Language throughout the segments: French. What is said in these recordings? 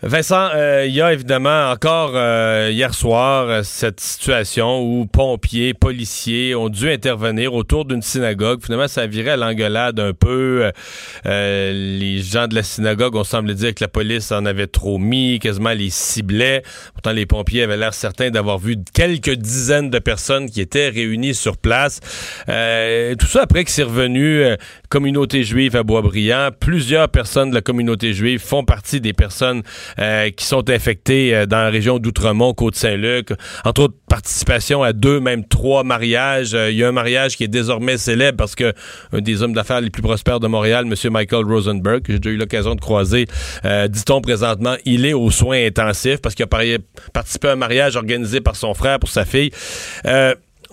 Vincent, euh, il y a évidemment encore euh, hier soir euh, cette situation où pompiers, policiers ont dû intervenir autour d'une synagogue. Finalement, ça viré à l'engueulade un peu. les gens de la synagogue ont semblé dire que la police en avait trop mis, quasiment les ciblait. Pourtant, les pompiers avaient l'air certains d'avoir vu quelques dizaines de personnes qui étaient réunies sur place. tout ça après que c'est revenu communauté juive à Boisbriand. Plusieurs personnes de la communauté juive font partie des personnes euh, qui sont infectés euh, dans la région d'Outremont, Côte-Saint-Luc. Entre autres, participation à deux, même trois mariages. Euh, il y a un mariage qui est désormais célèbre parce que un des hommes d'affaires les plus prospères de Montréal, M. Michael Rosenberg, que j'ai déjà eu l'occasion de croiser, dit-on présentement, il est aux soins intensifs parce qu'il a participé à un mariage organisé par son frère pour sa fille.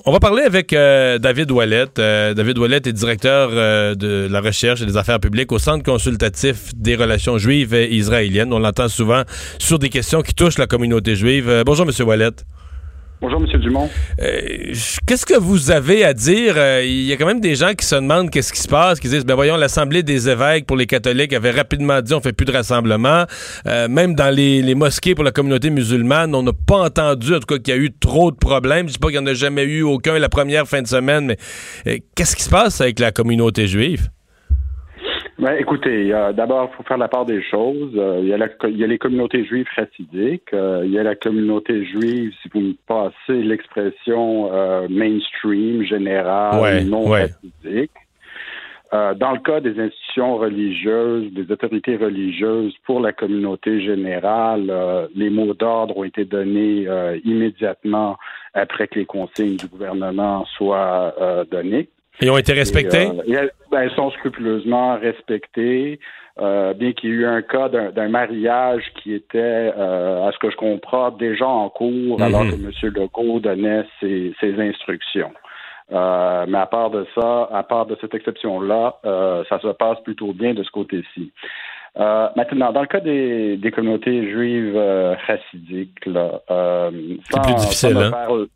On va parler avec euh, David Ouellet. Euh, David Ouellet est directeur euh, de la recherche et des affaires publiques au Centre consultatif des relations juives et israéliennes. On l'entend souvent sur des questions qui touchent la communauté juive. bonjour, M. Ouellet. Bonjour, M. Dumont. Euh, qu'est-ce que vous avez à dire? Euh, il y a quand même des gens qui se demandent qu'est-ce qui se passe, qui disent, ben voyons, l'Assemblée des évêques pour les catholiques avait rapidement dit on fait plus de rassemblement. Euh, même dans les, mosquées pour la communauté musulmane, on n'a pas entendu, en tout cas, qu'il y a eu trop de problèmes. Je dis pas qu'il n'y en a jamais eu aucun la première fin de semaine, mais qu'est-ce qui se passe avec la communauté juive? Ben, écoutez, d'abord, il faut faire la part des choses. Euh, il, y a il, y a les communautés juives chassidiques, euh, il y a la communauté juive, si vous me passez l'expression euh, mainstream, générale, non ouais. dans le cas des institutions religieuses, des autorités religieuses pour la communauté générale, les mots d'ordre ont été donnés immédiatement après que les consignes du gouvernement soient données. Ils ont été respectés? Euh, ben, ils sont scrupuleusement respectés. Euh, bien qu'il y ait eu un cas d'un mariage qui était, euh, à ce que je comprends, déjà en cours, alors mhm. que M. Legault donnait ses, instructions. mais à part de ça, à part de cette exception-là, ça se passe plutôt bien de ce côté-ci. maintenant, dans le cas des, communautés juives chassidiques, là, c'est plus difficile, hein?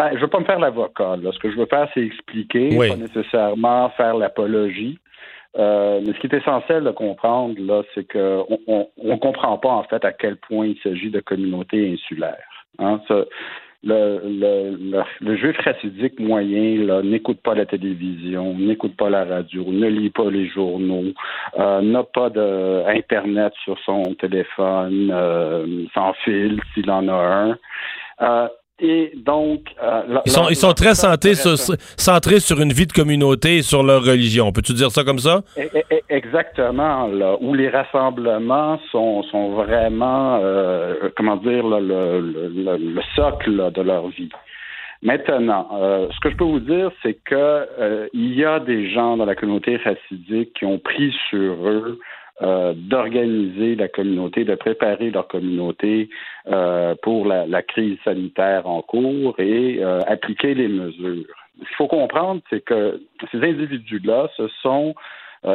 Ben, je veux pas me faire l'avocat. Ce que je veux faire, c'est expliquer, pas nécessairement faire l'apologie. Euh, mais ce qui est essentiel de comprendre, là, c'est qu'on on, on, comprend pas en fait à quel point il s'agit de communautés insulaires. Hein. le, le, le, juif racidique moyen n'écoute pas la télévision, n'écoute pas la radio, ne lit pas les journaux, euh, n'a pas d'internet sur son téléphone, euh, sans fil s'il en a un. Euh, et donc, euh, ils sont, ils sont très centrés sur, centrés sur une vie de communauté et sur leur religion. Peux-tu dire ça comme ça? Exactement, là, où les rassemblements sont, sont vraiment, euh, comment dire, le, le, le, socle de leur vie. Maintenant, euh, ce que je peux vous dire, c'est que il y a des gens dans la communauté racidique qui ont pris sur eux euh, d'organiser la communauté, de préparer leur communauté euh, pour la, la, crise sanitaire en cours et euh, appliquer les mesures. Ce qu'il faut comprendre, c'est que ces individus-là, ce sont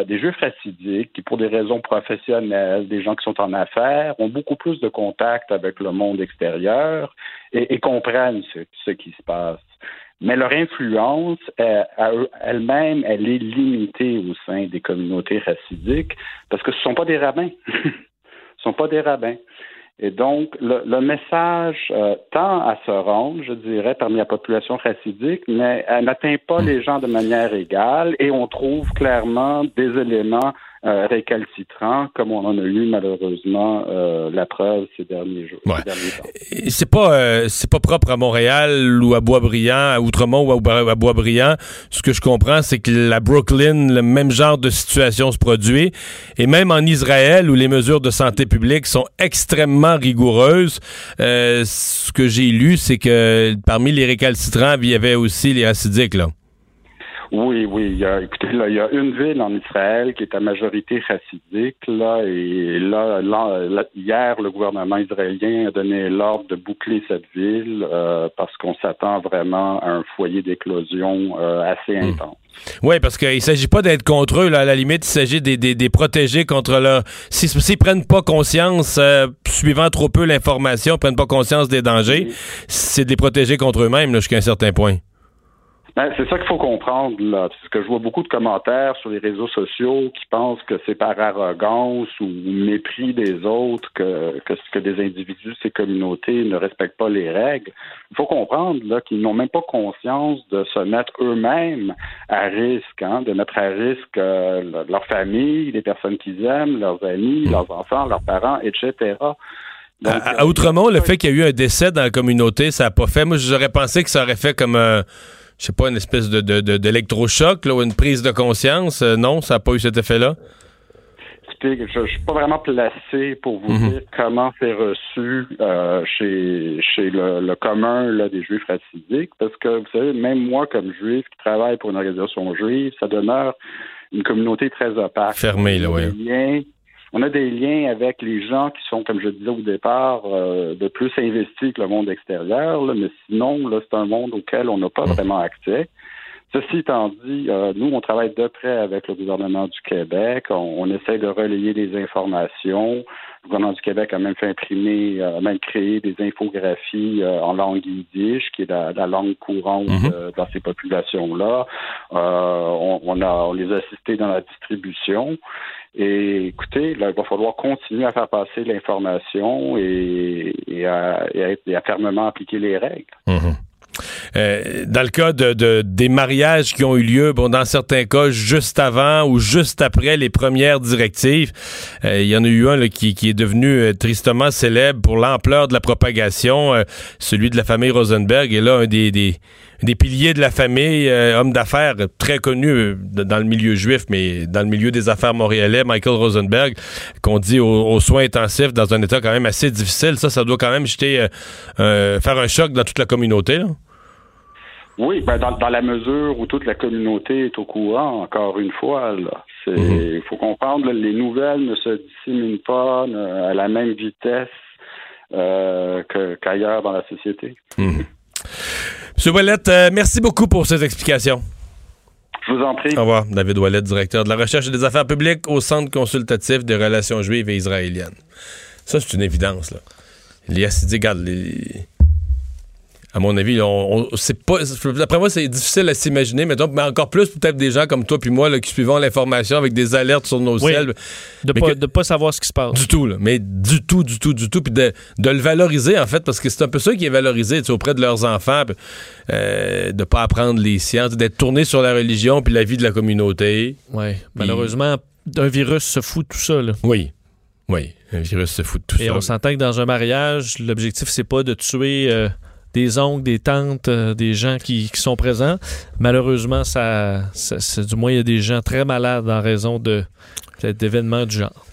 des juifs racidiques qui, pour des raisons professionnelles, des gens qui sont en affaires, ont beaucoup plus de contact avec le monde extérieur et, et comprennent ce, ce qui se passe mais leur influence euh, elle-même, elle est limitée au sein des communautés racidiques parce que ce ne sont pas des rabbins. ce ne sont pas des rabbins. Et donc, le, message euh, tend à se rendre, je dirais, parmi la population racidique, mais elle n'atteint pas les gens de manière égale et on trouve clairement des éléments euh, récalcitrant, comme on en a eu malheureusement euh, la preuve ces derniers jours. C'est pas euh, c'est pas propre à Montréal ou à Boisbriand, à Outremont ou à, Boisbriand. Ce que je comprends, c'est que la Brooklyn, le même genre de situation se produit, et même en Israël où les mesures de santé publique sont extrêmement rigoureuses. ce que j'ai lu, c'est que parmi les récalcitrants, il y avait aussi les acidiques là. Oui, oui. Il y a, écoutez, là, il y a une ville en Israël qui est à majorité chassidique, là, et là, hier, le gouvernement israélien a donné l'ordre de boucler cette ville euh, parce qu'on s'attend vraiment à un foyer d'éclosion euh, assez hmm. intense. Oui, parce qu'il ne s'agit pas d'être contre eux. Là. À la limite, il s'agit des, des, protéger contre leur... S'ils ne prennent pas conscience, euh, suivant trop peu l'information, ne prennent pas conscience des dangers, c'est de les protéger contre eux-mêmes jusqu'à un certain point. Ben, c'est ça qu'il faut comprendre, là. Parce que je vois beaucoup de commentaires sur les réseaux sociaux qui pensent que c'est par arrogance ou mépris des autres que, que, que des individus, ces communautés ne respectent pas les règles. Il faut comprendre là, qu'ils n'ont même pas conscience de se mettre eux-mêmes à risque, hein, de mettre à risque euh, leur famille, les personnes qu'ils aiment, leurs amis, leurs enfants, leurs parents, etc. à, Outremont, le fait qu'il y a eu un décès dans la communauté, ça n'a pas fait. Moi, j'aurais pensé que ça aurait fait comme un je sais pas, une espèce de, d'électrochoc ou une prise de conscience. Euh, non, ça n'a pas eu cet effet-là? je ne suis pas vraiment placé pour vous mhm. dire comment c'est reçu euh, chez, chez le, commun là, des juifs racidiques, parce que vous savez, même moi, comme juif qui travaille pour une organisation juive, ça demeure une communauté très opaque. Fermée, là, oui on a des liens avec les gens qui sont, comme je disais au départ, euh, de plus investis que le monde extérieur, mais sinon, là, c'est un monde auquel on n'a pas vraiment accès. Ceci étant dit, euh, nous, on travaille de près avec le gouvernement du Québec. On, essaie de relayer des informations. Le gouvernement du Québec a même fait imprimer, a même créé des infographies euh, en langue yiddish, qui est la, langue courante mmh. dans ces populations-là. on, on, a, on les a assistés dans la distribution. Et écoutez, là, il va falloir continuer à faire passer l'information et, à, fermement appliquer les règles. Mhm. Euh, dans le cas de, des mariages qui ont eu lieu, bon, dans certains cas, juste avant ou juste après les premières directives, euh, il y en a eu un qui, est devenu euh, tristement célèbre pour l'ampleur de la propagation, celui de la famille Rosenberg. Et là, un des, des, des piliers de la famille, homme d'affaires très connu dans le milieu juif, mais dans le milieu des affaires montréalais, Michael Rosenberg, qu'on dit aux, soins intensifs dans un état quand même assez difficile. Ça, ça doit quand même jeter, faire un choc dans toute la communauté. Oui, ben dans, la mesure où toute la communauté est au courant, encore une fois, il mhm. faut comprendre, les nouvelles ne se disséminent pas à la même vitesse qu'ailleurs dans la société. Mhm. M. Ouellette, euh, merci beaucoup pour ces explications. Je vous en prie. Au revoir. David Ouellette, directeur de la recherche et des affaires publiques au Centre consultatif des relations juives et israéliennes. Ça, c'est une évidence. Là. Les regarde, les à mon avis, on, c'est pas. Après moi, c'est difficile à s'imaginer, mais, mais encore plus peut-être des gens comme toi puis moi là, qui suivons l'information avec des alertes sur nos ciels. De pas, pas savoir ce qui se passe. Du tout, là. Mais du tout, du tout, du tout. Puis de, de, le valoriser, en fait, parce que c'est un peu ça qui est valorisé auprès de leurs enfants, euh, de pas apprendre les sciences, d'être tourné sur la religion puis la vie de la communauté. Oui. Malheureusement, un virus se fout de tout ça, là. Oui. Oui, un virus se fout de tout ça. Et on s'entend que dans un mariage, l'objectif, c'est pas de tuer. Euh, des oncles, des tantes, euh, des gens qui, sont présents. Malheureusement, ça, du moins, il y a des gens très malades en raison de d'événements du genre.